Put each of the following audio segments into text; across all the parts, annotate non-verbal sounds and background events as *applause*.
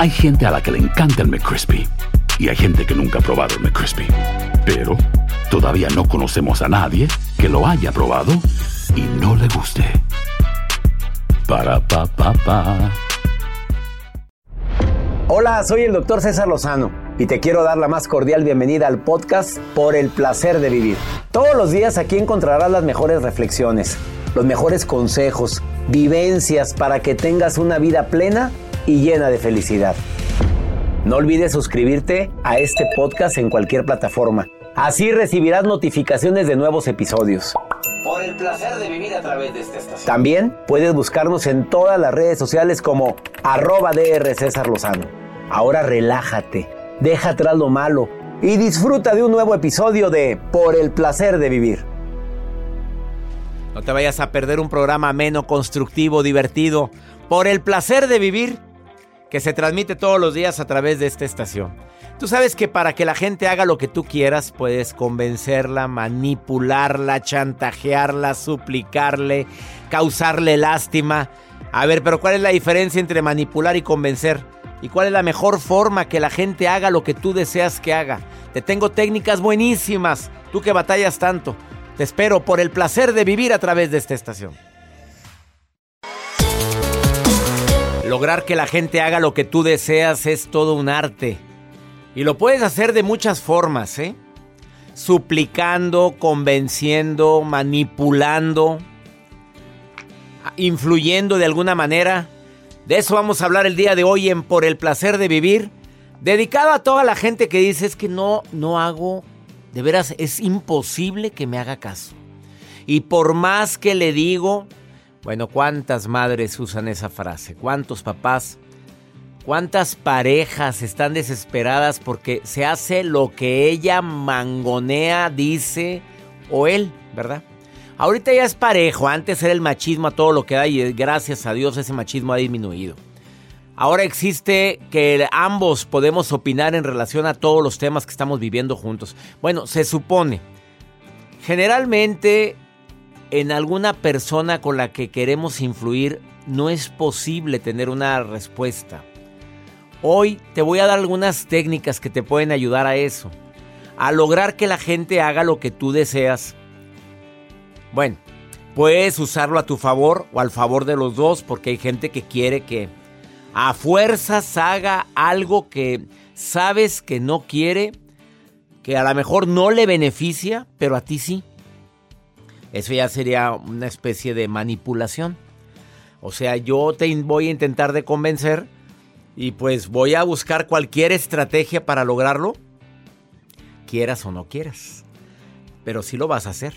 Hay gente a la que le encanta el McCrispy y hay gente que nunca ha probado el McCrispy. Pero todavía no conocemos a nadie que lo haya probado y no le guste. Para pa pa. Hola, soy el doctor César Lozano y te quiero dar la más cordial bienvenida al podcast Por el placer de vivir. Todos los días aquí encontrarás las mejores reflexiones, los mejores consejos, vivencias para que tengas una vida plena y llena de felicidad. No olvides suscribirte a este podcast en cualquier plataforma. Así recibirás notificaciones de nuevos episodios. Por el placer de vivir a través de esta estación. También puedes buscarnos en todas las redes sociales como arroba DR César Lozano. Ahora relájate, deja atrás lo malo y disfruta de un nuevo episodio de Por el placer de vivir. No te vayas a perder un programa ameno, constructivo, divertido, por el placer de vivir, que se transmite todos los días a través de esta estación. Tú sabes que para que la gente haga lo que tú quieras, puedes convencerla, manipularla, chantajearla, suplicarle, causarle lástima. A ver, pero ¿cuál es la diferencia entre manipular y convencer? ¿Y cuál es la mejor forma que la gente haga lo que tú deseas que haga? Te tengo técnicas buenísimas, tú que batallas tanto. Te espero por el placer de vivir a través de esta estación. Lograr que la gente haga lo que tú deseas es todo un arte. Y lo puedes hacer de muchas formas, ¿eh? Suplicando, convenciendo, manipulando, influyendo de alguna manera. De eso vamos a hablar el día de hoy en Por el placer de vivir. Dedicado a toda la gente que dice es que no, no hago, de veras es imposible que me haga caso. Y por más que le digo, bueno, ¿cuántas madres usan esa frase? ¿Cuántos papás? ¿Cuántas parejas están desesperadas porque se hace lo que ella mangonea, dice o él, ¿verdad? Ahorita ya es parejo, antes era el machismo a todo lo que da y gracias a Dios ese machismo ha disminuido. Ahora existe que ambos podemos opinar en relación a todos los temas que estamos viviendo juntos. Bueno, se supone. Generalmente en alguna persona con la que queremos influir no es posible tener una respuesta. Hoy te voy a dar algunas técnicas que te pueden ayudar a eso. A lograr que la gente haga lo que tú deseas. Bueno, puedes usarlo a tu favor o al favor de los dos porque hay gente que quiere que a fuerzas haga algo que sabes que no quiere, que a lo mejor no le beneficia, pero a ti sí. Eso ya sería una especie de manipulación. O sea, yo te voy a intentar de convencer y pues voy a buscar cualquier estrategia para lograrlo, quieras o no quieras. Pero sí lo vas a hacer.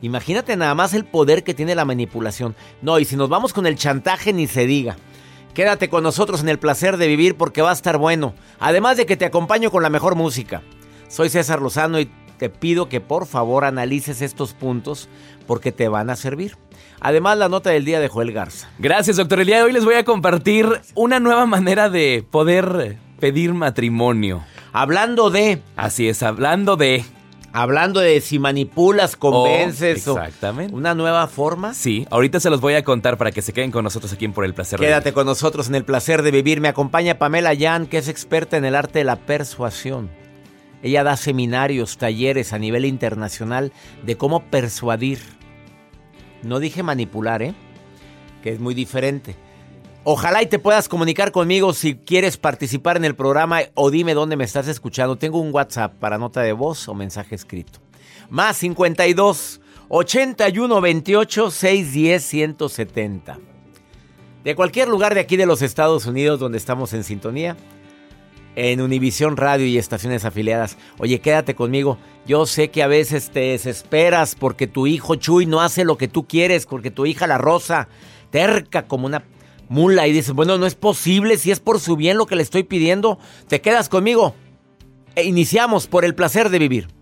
Imagínate nada más el poder que tiene la manipulación. No, y si nos vamos con el chantaje, ni se diga. Quédate con nosotros en el placer de vivir porque va a estar bueno. Además de que te acompaño con la mejor música. Soy César Lozano y te pido que por favor analices estos puntos porque te van a servir. Además, la nota del día de Joel Garza. Gracias, doctor. El día de hoy les voy a compartir una nueva manera de poder pedir matrimonio. Hablando de... Así es, hablando de... Hablando de si manipulas, convences oh, exactamente. una nueva forma. Sí, ahorita se los voy a contar para que se queden con nosotros aquí en Por el Placer de Quédate con nosotros en el placer de vivir. Me acompaña Pamela Yan, que es experta en el arte de la persuasión. Ella da seminarios, talleres a nivel internacional de cómo persuadir. No dije manipular, ¿eh? Que es muy diferente. Ojalá y te puedas comunicar conmigo si quieres participar en el programa o dime dónde me estás escuchando. Tengo un WhatsApp para nota de voz o mensaje escrito. Más 52 81 28 610 170. De cualquier lugar de aquí de los Estados Unidos donde estamos en sintonía, en Univisión Radio y estaciones afiliadas. Oye, quédate conmigo. Yo sé que a veces te desesperas porque tu hijo Chuy no hace lo que tú quieres, porque tu hija la Rosa terca como una mula y dices, bueno, no es posible, si es por su bien lo que le estoy pidiendo, te quedas conmigo. E iniciamos por el placer de vivir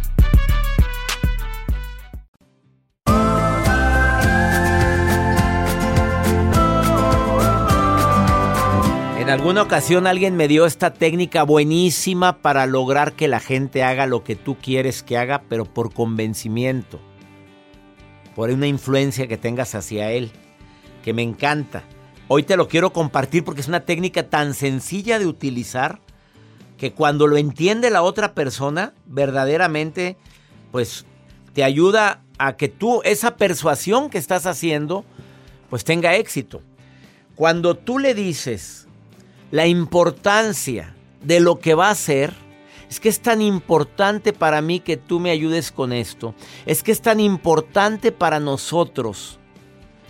En alguna ocasión alguien me dio esta técnica buenísima para lograr que la gente haga lo que tú quieres que haga, pero por convencimiento, por una influencia que tengas hacia él, que me encanta. Hoy te lo quiero compartir porque es una técnica tan sencilla de utilizar que cuando lo entiende la otra persona, verdaderamente, pues te ayuda a que tú, esa persuasión que estás haciendo, pues tenga éxito. Cuando tú le dices, la importancia de lo que va a ser. Es que es tan importante para mí que tú me ayudes con esto. Es que es tan importante para nosotros,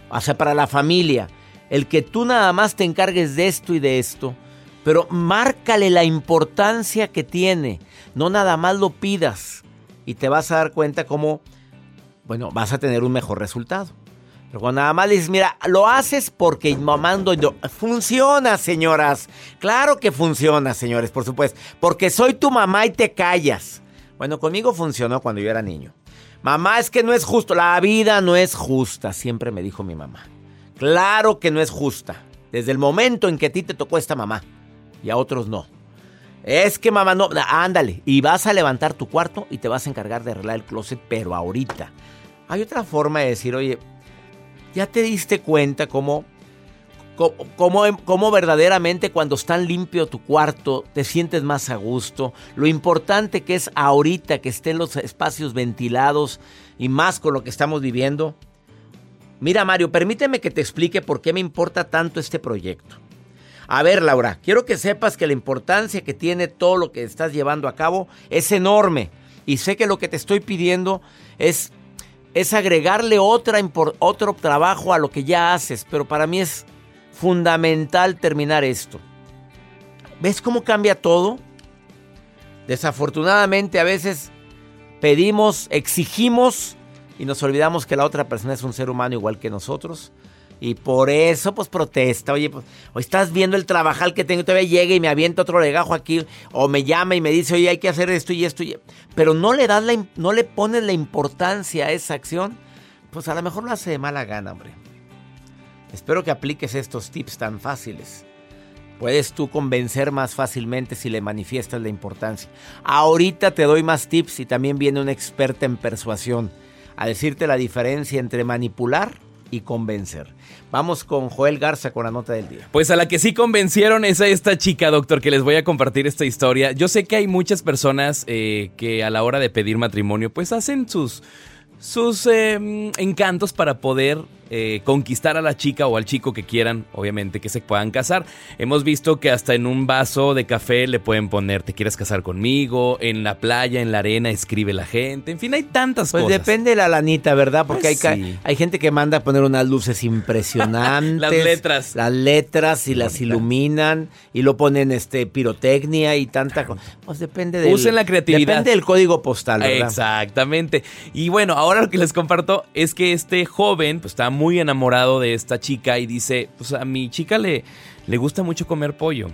o sea, para la familia, el que tú nada más te encargues de esto y de esto. Pero márcale la importancia que tiene. No nada más lo pidas. Y te vas a dar cuenta cómo, bueno, vas a tener un mejor resultado. Cuando nada más le dices, mira, lo haces porque mamando yo. Funciona, señoras. Claro que funciona, señores, por supuesto. Porque soy tu mamá y te callas. Bueno, conmigo funcionó cuando yo era niño. Mamá, es que no es justo. La vida no es justa, siempre me dijo mi mamá. Claro que no es justa. Desde el momento en que a ti te tocó esta mamá y a otros no. Es que mamá no, ándale. Y vas a levantar tu cuarto y te vas a encargar de arreglar el closet, pero ahorita. Hay otra forma de decir, oye, ¿Ya te diste cuenta cómo, cómo, verdaderamente cuando está limpio tu cuarto te sientes más a gusto? Lo importante que es ahorita que estén los espacios ventilados y más con lo que estamos viviendo. Mira Mario, permíteme que te explique por qué me importa tanto este proyecto. A ver Laura, quiero que sepas que la importancia que tiene todo lo que estás llevando a cabo es enorme. Y sé que lo que te estoy pidiendo es, es agregarle otra, otro trabajo a lo que ya haces, pero para mí es fundamental terminar esto. ¿Ves cómo cambia todo? Desafortunadamente a veces pedimos, exigimos y nos olvidamos que la otra persona es un ser humano igual que nosotros. Y por eso, pues protesta. Oye, pues, estás viendo el trabajal que tengo. Todavía llega y me avienta otro legajo aquí. O me llama y me dice, oye, hay que hacer esto y esto. Y... Pero no le das la, no le pones la importancia a esa acción. Pues a lo mejor lo hace de mala gana, hombre. Espero que apliques estos tips tan fáciles. Puedes tú convencer más fácilmente si le manifiestas la importancia. Ahorita te doy más tips y también viene una experta en persuasión a decirte la diferencia entre manipular y convencer. Vamos con Joel Garza con la nota del día. Pues a la que sí convencieron es a esta chica, doctor, que les voy a compartir esta historia. Yo sé que hay muchas personas eh, que a la hora de pedir matrimonio, pues hacen sus, sus em, encantos para poder eh, conquistar a la chica o al chico que quieran, obviamente, que se puedan casar. Hemos visto que hasta en un vaso de café le pueden poner, ¿te quieres casar conmigo? En la playa, en la arena, escribe la gente. En fin, hay tantas pues cosas. Pues depende de la lanita, ¿verdad? Porque pues hay, hay gente que manda a poner unas luces impresionantes. *laughs* las letras. Las letras y las iluminan y lo ponen este pirotecnia y tanta cosa. Pues depende de Usen la creatividad. Depende del código postal, ¿verdad? Exactamente. Y bueno, ahora lo que les comparto es que este joven pues está muy muy enamorado de esta chica y dice, pues a mi chica le, le gusta mucho comer pollo.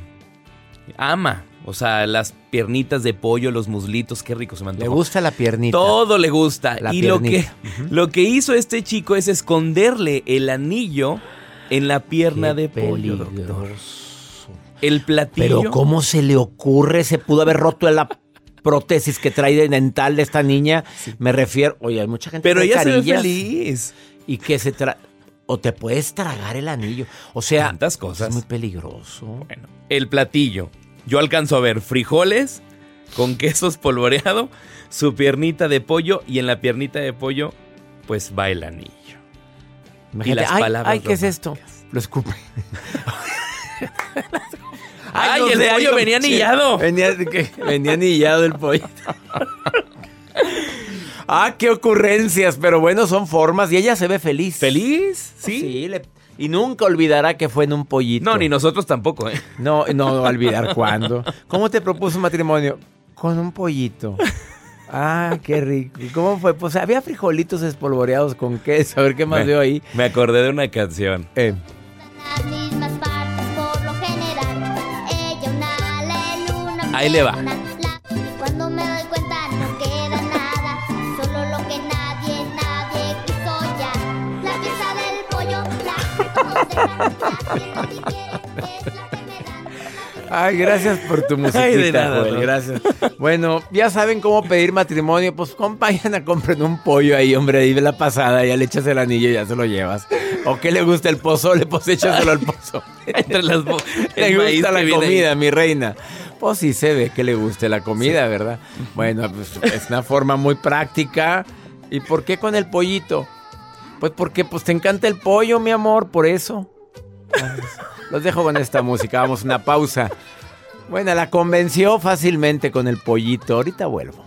Ama, o sea, las piernitas de pollo, los muslitos, qué rico se me Le gusta la piernita. Todo le gusta. y lo que, lo que hizo este chico es esconderle el anillo en la pierna de pollo, doctor. El platillo. Pero ¿cómo se le ocurre? Se pudo haber roto la prótesis que trae de dental de esta niña. Me refiero, oye, hay mucha gente Pero ella se ve feliz y que se tra o te puedes tragar el anillo. O sea, tantas cosas. Es muy peligroso. Bueno, el platillo. Yo alcanzo a ver frijoles con queso espolvoreado, su piernita de pollo y en la piernita de pollo pues va el anillo. y las ay, palabras ay ¿qué es esto? Lo escupe. *laughs* ay, el pollo venía anillado. Venía, venía anillado el pollo. *laughs* Ah, qué ocurrencias, pero bueno, son formas y ella se ve feliz. ¿Feliz? Sí. Sí, y nunca olvidará que fue en un pollito. No, ni nosotros tampoco, ¿eh? No, no olvidar *laughs* cuándo. ¿Cómo te propuso matrimonio? Con un pollito. Ah, qué rico. ¿Y cómo fue? Pues había frijolitos espolvoreados con queso. A ver qué más veo ahí. Me acordé de una canción. Eh. Ahí le va. Ay, gracias por tu musiquita, Gracias. Bueno, ya saben cómo pedir matrimonio. Pues *laughs* compañan a compren un pollo ahí, hombre. Ahí la pasada, ya le echas el anillo y ya se lo llevas. ¿O qué le gusta el pozole? Pues échaselo al pozo. *laughs* Entre las Le gusta la comida, mi reina. Pues sí se ve que le guste la comida, ¿verdad? Bueno, pues es una forma muy práctica. ¿Y por qué con el pollito? Pues porque pues te encanta el pollo, mi amor, por eso. Los dejo con esta música, vamos una pausa. Bueno, la convenció fácilmente con el pollito. Ahorita vuelvo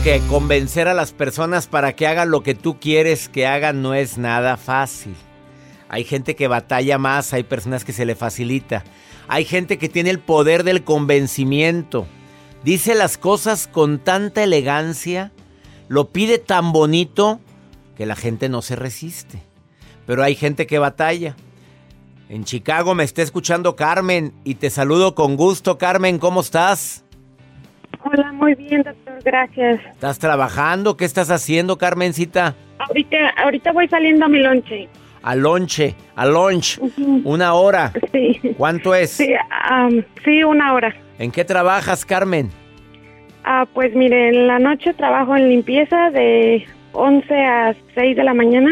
Que convencer a las personas para que hagan lo que tú quieres que hagan no es nada fácil. Hay gente que batalla más, hay personas que se le facilita. Hay gente que tiene el poder del convencimiento. Dice las cosas con tanta elegancia, lo pide tan bonito que la gente no se resiste. Pero hay gente que batalla. En Chicago me está escuchando Carmen y te saludo con gusto. Carmen, ¿cómo estás? Hola, muy bien, doctor, gracias. ¿Estás trabajando? ¿Qué estás haciendo, Carmencita? Ahorita, ahorita voy saliendo a mi lonche. A lonche, a lunch. Una hora. Sí. ¿Cuánto es? Sí, sí, una hora. ¿En qué trabajas, Carmen? Ah, pues mire, en la noche trabajo en limpieza de 11 a 6 de la mañana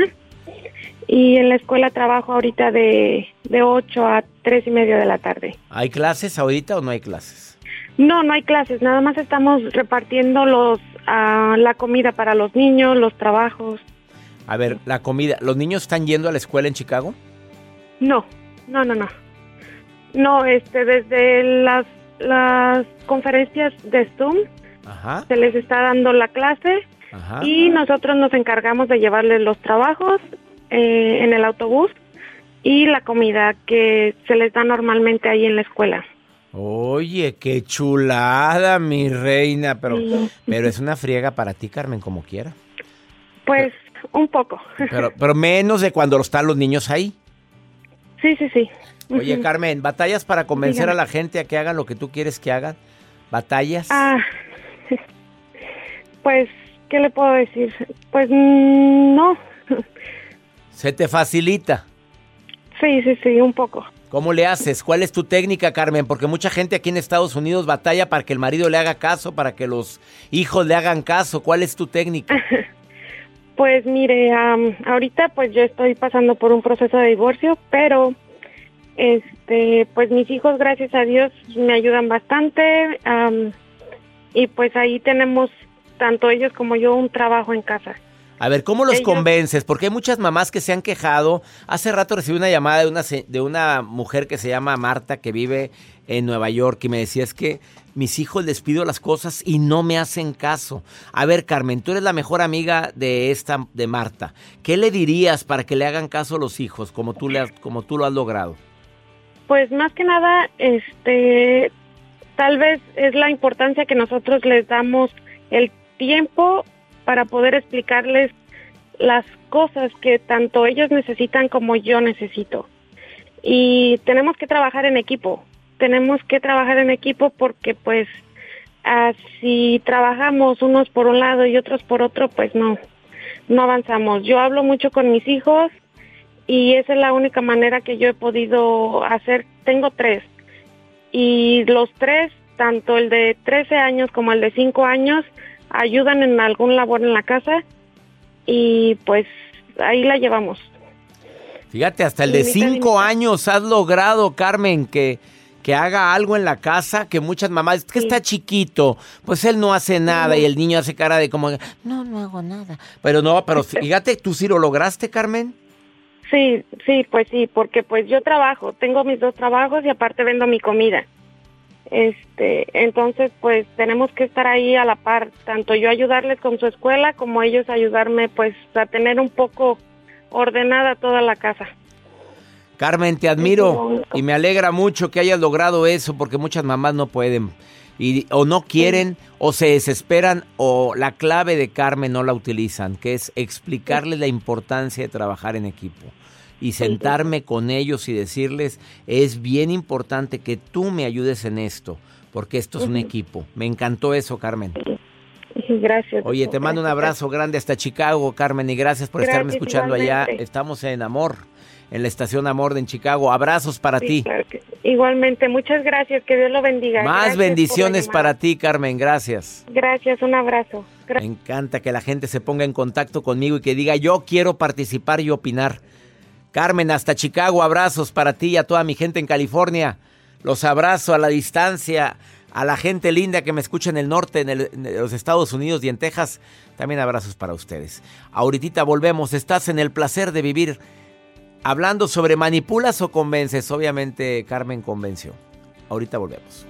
y en la escuela trabajo ahorita de, de 8 a 3 y media de la tarde. ¿Hay clases ahorita o no hay clases? No, no hay clases, nada más estamos repartiendo los ah, la comida para los niños, los trabajos. A ver, la comida. ¿Los niños están yendo a la escuela en Chicago? No, no, no, no. No, este, desde las, las conferencias de Zoom Ajá. se les está dando la clase Ajá. y nosotros nos encargamos de llevarles los trabajos eh, en el autobús y la comida que se les da normalmente ahí en la escuela. Oye, qué chulada, mi reina. Pero, pero es una friega para ti, Carmen, como quiera. Pues un poco. Pero, pero menos de cuando están los niños ahí. Sí, sí, sí. Oye. Carmen, ¿batallas para convencer Dígame. a la gente a que hagan lo que tú quieres que hagan? ¿Batallas? Ah, *laughs* pues, ¿qué le puedo decir? Pues no. ¿Se te facilita? Sí, sí, sí, un poco. ¿Cómo le haces? ¿Cuál es tu técnica, Carmen? Porque mucha gente aquí en Estados Unidos batalla para que el marido le haga caso, para que los hijos le hagan caso. ¿Cuál es tu técnica? *laughs* Pues mire, am, ahorita pues yo estoy pasando por un proceso de divorcio, pero este, pues mis hijos, gracias a Dios, me ayudan bastante y pues ahí tenemos tanto ellos como yo un trabajo en casa. A ver, ¿cómo los Ellos- convences? Porque hay muchas mamás que se han quejado. Hace rato recibí una llamada de una, de una mujer que se llama Marta, que vive en Nueva York, y me decía, es que mis hijos les pido las cosas y no me hacen caso. A ver, Carmen, tú eres la mejor amiga de esta, de Marta. ¿Qué le dirías para que le hagan caso a los hijos, como tú, le has- como tú lo has logrado? Pues más que nada, este, tal vez es la importancia que nosotros les damos el tiempo para poder explicarles las cosas que tanto ellos necesitan como yo necesito. Y tenemos que trabajar en equipo, tenemos que trabajar en equipo porque pues ah, si trabajamos unos por un lado y otros por otro, pues no, no avanzamos. Yo hablo mucho con mis hijos y esa es la única manera que yo he podido hacer. Tengo tres y los tres, tanto el de 13 años como el de 5 años, ayudan en algún labor en la casa y pues ahí la llevamos. Fíjate, hasta el de cinco años has logrado, Carmen, que, que haga algo en la casa, que muchas mamás, es que está chiquito, pues él no hace nada y el niño hace cara de como, no, no hago nada. Pero no, pero *laughs* fíjate, tú sí lo lograste, Carmen. Sí, sí, pues sí, porque pues yo trabajo, tengo mis dos trabajos y aparte vendo mi comida. Este, entonces pues tenemos que estar ahí a la par, tanto yo ayudarles con su escuela como ellos ayudarme pues a tener un poco ordenada toda la casa. Carmen, te admiro y me alegra mucho que hayas logrado eso porque muchas mamás no pueden y, o no quieren o se desesperan o la clave de Carmen no la utilizan, que es explicarles la importancia de trabajar en equipo y sentarme con ellos y decirles, es bien importante que tú me ayudes en esto, porque esto es un equipo. Me encantó eso, Carmen. Gracias. Oye, te mando un abrazo grande hasta Chicago, Carmen, y gracias por estarme escuchando allá. Estamos en Amor en la estación Amor en Chicago. Abrazos para ti. Igualmente, muchas gracias, que Dios lo bendiga. Más bendiciones para ti, Carmen, gracias. Gracias, un abrazo. Me encanta que la gente se ponga en contacto conmigo y que diga, yo quiero participar y opinar. Carmen, hasta Chicago, abrazos para ti y a toda mi gente en California. Los abrazo a la distancia, a la gente linda que me escucha en el norte, en, los Estados Unidos y en Texas. También abrazos para ustedes. Ahorita volvemos, estás en el placer de vivir hablando sobre manipulas o convences. Obviamente Carmen convenció. Ahorita volvemos.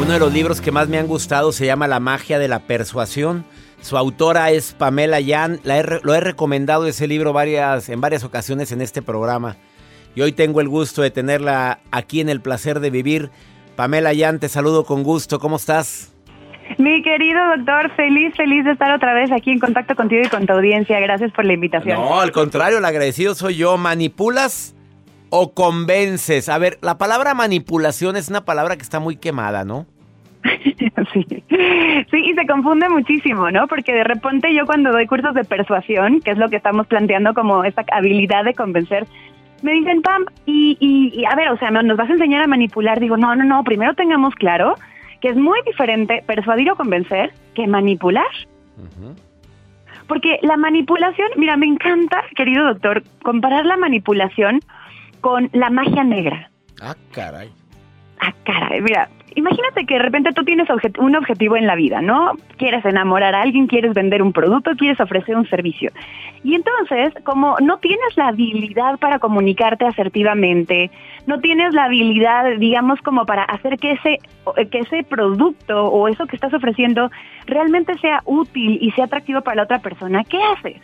Uno de los libros que más me han gustado se llama La magia de la persuasión. Su autora es Pamela. La he, lo he recomendado ese libro varias, en varias ocasiones en este programa. Y hoy tengo el gusto de tenerla aquí en el placer de vivir. Pamela Yan, te saludo con gusto. ¿Cómo estás? Mi querido doctor, feliz, feliz de estar otra vez aquí en contacto contigo y con tu audiencia. Gracias por la invitación. No, al contrario, el agradecido soy yo. ¿Manipulas o convences? A ver, la palabra manipulación es una palabra que está muy quemada, ¿no? *laughs* sí. sí, y se confunde muchísimo, ¿no? Porque de repente yo cuando doy cursos de persuasión, que es lo que estamos planteando como esta habilidad de convencer, me dicen, Pam, y, y, y a ver, o sea, ¿nos vas a enseñar a manipular? Digo, no, no, no, primero tengamos claro que es muy diferente persuadir o convencer que manipular. Porque la manipulación, mira, me encanta, querido doctor, comparar la manipulación con la magia negra. Ah, caray. Ah, caray, mira, imagínate que de repente tú tienes objet un objetivo en la vida, ¿no? Quieres enamorar a alguien, quieres vender un producto, quieres ofrecer un servicio. Y entonces, como no tienes la habilidad para comunicarte asertivamente, no tienes la habilidad, digamos, como para hacer que ese, que ese producto o eso que estás ofreciendo realmente sea útil y sea atractivo para la otra persona, ¿qué haces?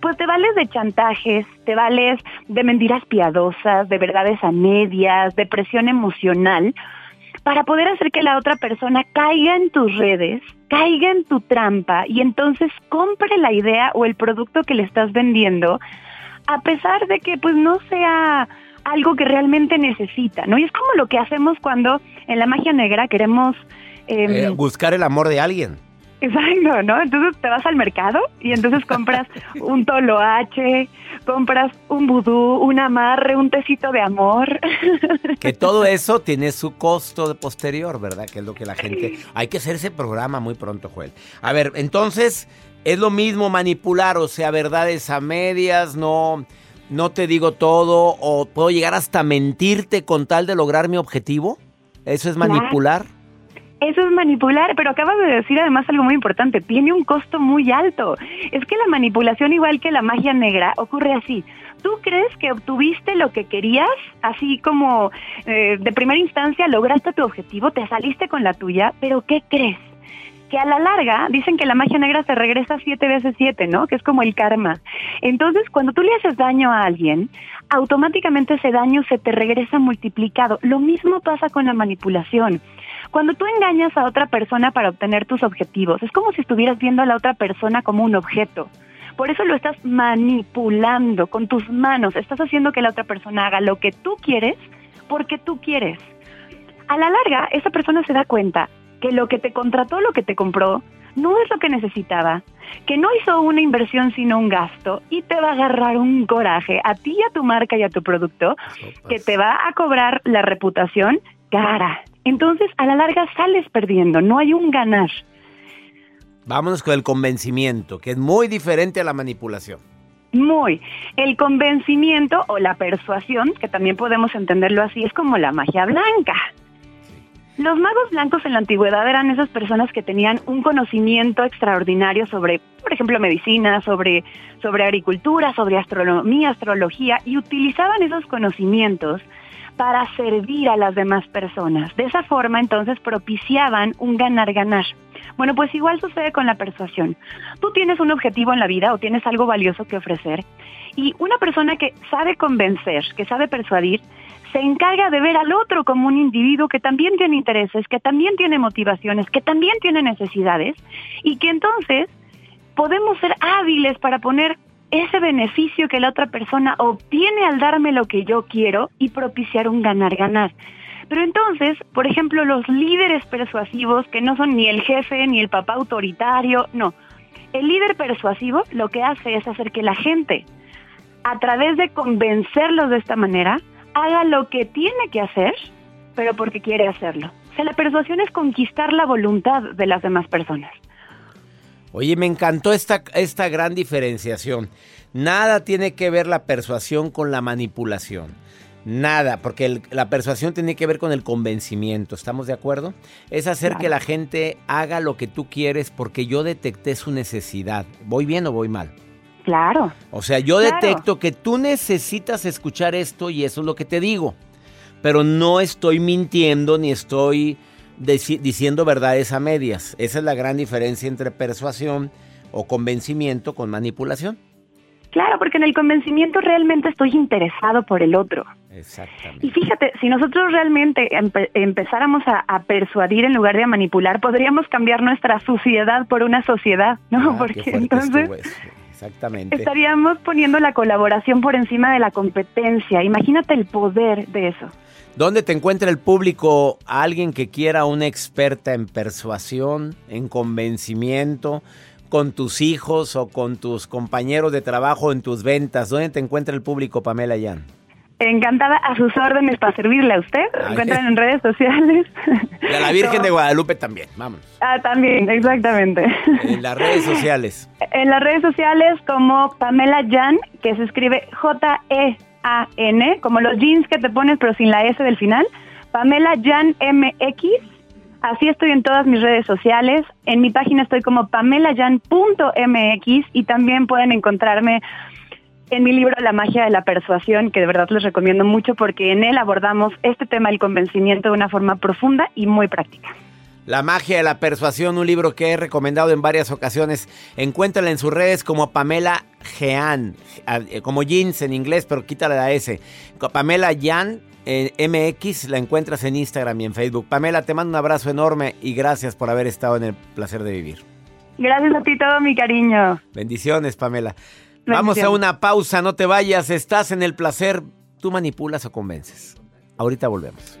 Pues te vales de chantajes, te vales de mentiras piadosas, de verdades a medias, de presión emocional, para poder hacer que la otra persona caiga en tus redes, caiga en tu trampa y entonces compre la idea o el producto que le estás vendiendo, a pesar de que pues no sea algo que realmente necesita, ¿no? Y es como lo que hacemos cuando en la magia negra queremos... Eh, buscar el amor de alguien. Exacto, ¿no? Entonces te vas al mercado y entonces compras *laughs* un toloache, compras un vudú, un amarre, un tecito de amor. *laughs* Que todo eso tiene su costo de posterior, ¿verdad? Que es lo que la gente... Hay que hacer ese programa muy pronto, Joel. A ver, entonces, es lo mismo manipular, o sea, verdades a medias, no, no te digo todo, o puedo llegar hasta mentirte con tal de lograr mi objetivo. ¿Eso es Claro. Eso es manipular, pero acabas de decir además algo muy importante, tiene un costo muy alto. Es que la manipulación, igual que la magia negra, ocurre así. Tú crees que obtuviste lo que querías, así como eh, de primera instancia lograste tu objetivo, te saliste con la tuya, pero ¿qué crees? que a la larga dicen que la magia negra se regresa siete veces siete, ¿no? Que es como el karma. Entonces, cuando tú le haces daño a alguien, automáticamente ese daño se te regresa multiplicado. Lo mismo pasa con la manipulación. Cuando tú engañas a otra persona para obtener tus objetivos, es como si estuvieras viendo a la otra persona como un objeto. Por eso lo estás manipulando con tus manos. Estás haciendo que la otra persona haga lo que tú quieres porque tú quieres. A la larga, esa persona se da cuenta que lo que te contrató, lo que te compró, no es lo que necesitaba, que no hizo una inversión sino un gasto y te va a agarrar un coraje a ti y a tu marca y a tu producto que te va a cobrar la reputación cara. Entonces, a la larga sales perdiendo, no hay un ganar. Vámonos con el convencimiento, que es muy diferente a la manipulación. Muy. El convencimiento o la persuasión, que también podemos entenderlo así, es como la magia blanca. Los magos blancos en la antigüedad eran esas personas que tenían un conocimiento extraordinario sobre, por ejemplo, medicina, sobre, sobre agricultura, sobre astronomía, astrología, y utilizaban esos conocimientos para servir a las demás personas. De esa forma, entonces, propiciaban un ganar-ganar. Bueno, pues igual sucede con la persuasión. Tú tienes un objetivo en la vida o tienes algo valioso que ofrecer y una persona que sabe convencer, que sabe persuadir, se encarga de ver al otro como un individuo que también tiene intereses, que también tiene motivaciones, que también tiene necesidades y que entonces podemos ser hábiles para poner ese beneficio que la otra persona obtiene al darme lo que yo quiero y propiciar un ganar-ganar. Pero entonces, por ejemplo, los líderes persuasivos, que no son ni el jefe ni el papá autoritario, no. El líder persuasivo lo que hace es hacer que la gente, a través de convencerlos de esta manera, haga lo que tiene que hacer, pero porque quiere hacerlo. O sea, la persuasión es conquistar la voluntad de las demás personas. Oye, me encantó esta, esta gran diferenciación. Nada tiene que ver la persuasión con la manipulación. Nada, porque el- la persuasión tiene que ver con el convencimiento, ¿estamos de acuerdo? Es hacer Claro. que la gente haga lo que tú quieres porque yo detecté su necesidad. ¿Voy bien o voy mal? Claro. O sea, yo Claro. detecto que tú necesitas escuchar esto y eso es lo que te digo. Pero no estoy mintiendo ni estoy deci- diciendo verdades a medias. Esa es la gran diferencia entre persuasión o convencimiento con manipulación. Claro, porque en el convencimiento realmente estoy interesado por el otro. Exactamente. Y fíjate, si nosotros realmente empe- empezáramos a, a persuadir en lugar de a manipular, podríamos cambiar nuestra suciedad por una sociedad, ¿no? Ah, Porque entonces. Exactamente. estaríamos poniendo la colaboración por encima de la competencia. Imagínate el poder de eso. ¿Dónde te encuentra el público? Alguien que quiera una experta en persuasión, en convencimiento, con tus hijos o con tus compañeros de trabajo en tus ventas. ¿Dónde te encuentra el público, Pamela Yan? Encantada a sus órdenes para servirle a usted. Ay. Encuentran en redes sociales. Y a la Virgen de *laughs* Guadalupe también. Vámonos. Ah, también, exactamente. En las redes sociales. En las redes sociales como Pamela Jan, que se escribe J-E-A-N, como los jeans que te pones pero sin la S del final. Pamela Jan MX. Así estoy en todas mis redes sociales. En mi página estoy como pamelajan.mx y también pueden encontrarme en mi libro La magia de la persuasión, que de verdad les recomiendo mucho porque en él abordamos este tema del convencimiento de una forma profunda y muy práctica. La magia de la persuasión, un libro que he recomendado en varias ocasiones. Encuéntrala en sus redes como Pamela Jean, eh, como jeans en inglés, pero quítale la S. Pamela Jan eh, MX, la encuentras en Instagram y en Facebook. Pamela, te mando un abrazo enorme y gracias por haber estado en el placer de vivir. Gracias a ti todo mi cariño. Bendiciones, Pamela. Vamos a una pausa, no te vayas, estás en el placer. Tú manipulas o convences. Ahorita volvemos.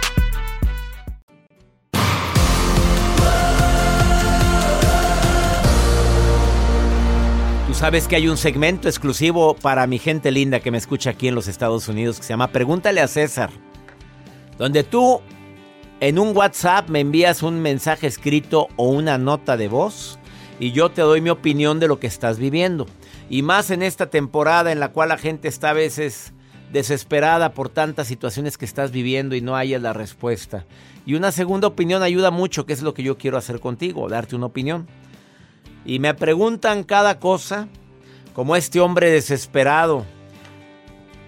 Sabes que hay un segmento exclusivo para mi gente linda que me escucha aquí en los Estados Unidos que se llama Pregúntale a César. Donde tú en un WhatsApp me envías un mensaje escrito o una nota de voz y yo te doy mi opinión de lo que estás viviendo. Y más en esta temporada en la cual la gente está a veces desesperada por tantas situaciones que estás viviendo y no hayas la respuesta. Y una segunda opinión ayuda mucho, que es lo que yo quiero hacer contigo, darte una opinión. Y me preguntan cada cosa, como este hombre desesperado,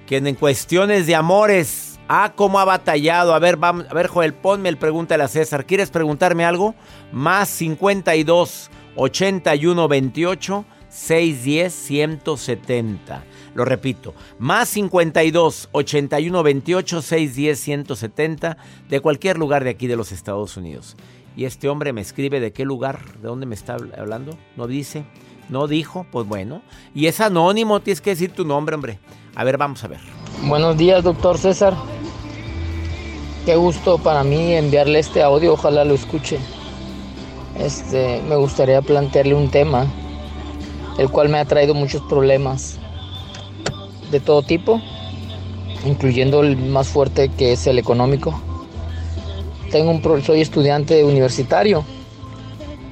que en cuestiones de amores, ah, cómo ha batallado. A ver, vamos, a ver, Joel, ponme el pregúntale a César. ¿Quieres preguntarme algo? Más 52 81 28 610 170. Lo repito, más 52 81 28 610 170 de cualquier lugar de aquí de los Estados Unidos. Y este hombre me escribe de qué lugar, de dónde me está hablando. No dice, no dijo, pues bueno. Y es anónimo, tienes que decir tu nombre, hombre. A ver, vamos a ver. Buenos días, doctor César. Qué gusto para mí enviarle este audio, ojalá lo escuche. Este, me gustaría plantearle un tema, el cual me ha traído muchos problemas de todo tipo, incluyendo el más fuerte que es el económico tengo un soy estudiante universitario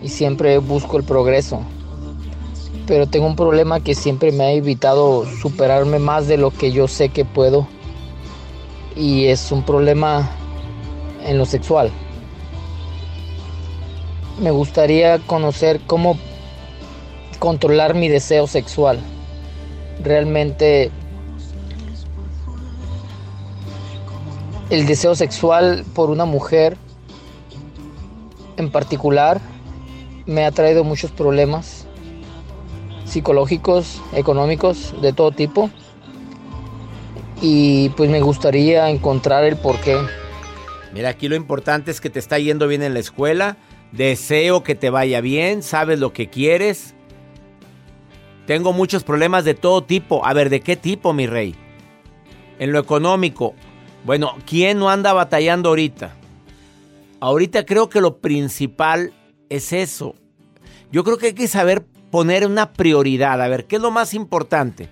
y siempre busco el progreso. Pero tengo un problema que siempre me ha evitado superarme más de lo que yo sé que puedo. Y es un problema en lo sexual. Me gustaría conocer cómo controlar mi deseo sexual. Realmente el deseo sexual por una mujer en particular me ha traído muchos problemas psicológicos, económicos, de todo tipo. Y pues me gustaría encontrar el porqué. Mira, aquí lo importante es que te está yendo bien en la escuela. Deseo que te vaya bien, sabes lo que quieres. Tengo muchos problemas de todo tipo. A ver, ¿de qué tipo, mi rey? En lo económico, bueno, ¿quién no anda batallando ahorita? Ahorita creo que lo principal es eso. Yo creo que hay que saber poner una prioridad. A ver, ¿qué es lo más importante?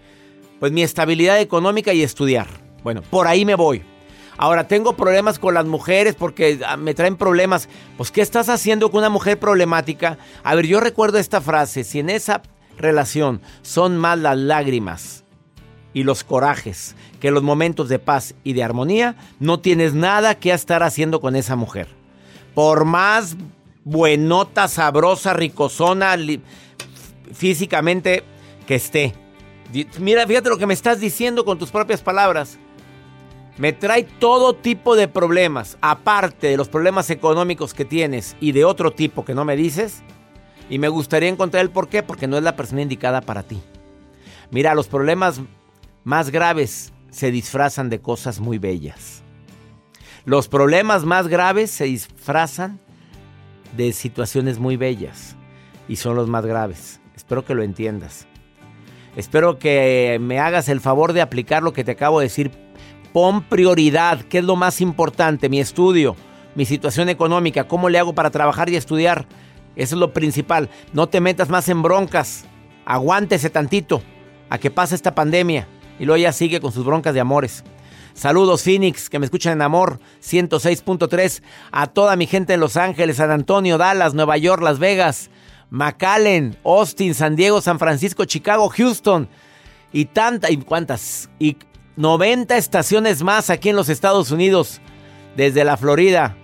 Pues mi estabilidad económica y estudiar. Bueno, por ahí me voy. Ahora, tengo problemas con las mujeres porque ah, me traen problemas. Pues, ¿qué estás haciendo con una mujer problemática? A ver, yo recuerdo esta frase. Si en esa relación son más las lágrimas y los corajes que los momentos de paz y de armonía, no tienes nada que estar haciendo con esa mujer. Por más buenota, sabrosa, ricosona, físicamente que esté. Mira, fíjate lo que me estás diciendo con tus propias palabras. me trae todo tipo de problemas, aparte de los problemas económicos que tienes y de otro tipo que no me dices, y me gustaría encontrar el por qué, porque no es la persona indicada para ti. Mira, los problemas más graves se disfrazan de cosas muy bellas. Los problemas más graves se disfrazan de situaciones muy bellas y son los más graves. Espero que lo entiendas. Espero que me hagas el favor de aplicar lo que te acabo de decir Pon prioridad, ¿qué es lo más importante? Mi estudio, mi situación económica, cómo le hago para trabajar y estudiar. Eso es lo principal. No te metas más en broncas. Aguántese tantito a que pase esta pandemia. Y luego ya sigue con sus broncas de amores. Saludos Phoenix, que me escuchan en Amor 106.3. A toda mi gente en Los Ángeles, San Antonio, Dallas, Nueva York, Las Vegas, McAllen, Austin, San Diego, San Francisco, Chicago, Houston. Y tanta, y cuántas. Y 90 estaciones más aquí en los Estados Unidos, desde la Florida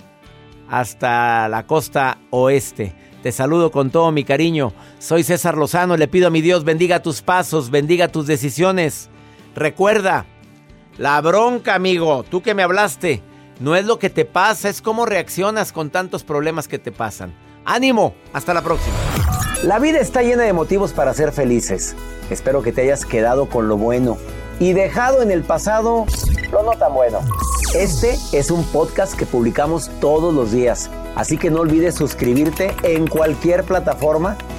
hasta la costa oeste. Te saludo con todo mi cariño. Soy César Lozano. Le pido a mi Dios bendiga tus pasos, bendiga tus decisiones. Recuerda, la bronca, amigo, tú que me hablaste, no es lo que te pasa, es cómo reaccionas con tantos problemas que te pasan. Ánimo, hasta la próxima. La vida está llena de motivos para ser felices. Espero que te hayas quedado con lo bueno y dejado en el pasado lo no tan bueno. Este es un podcast que publicamos todos los días, así que no olvides suscribirte en cualquier plataforma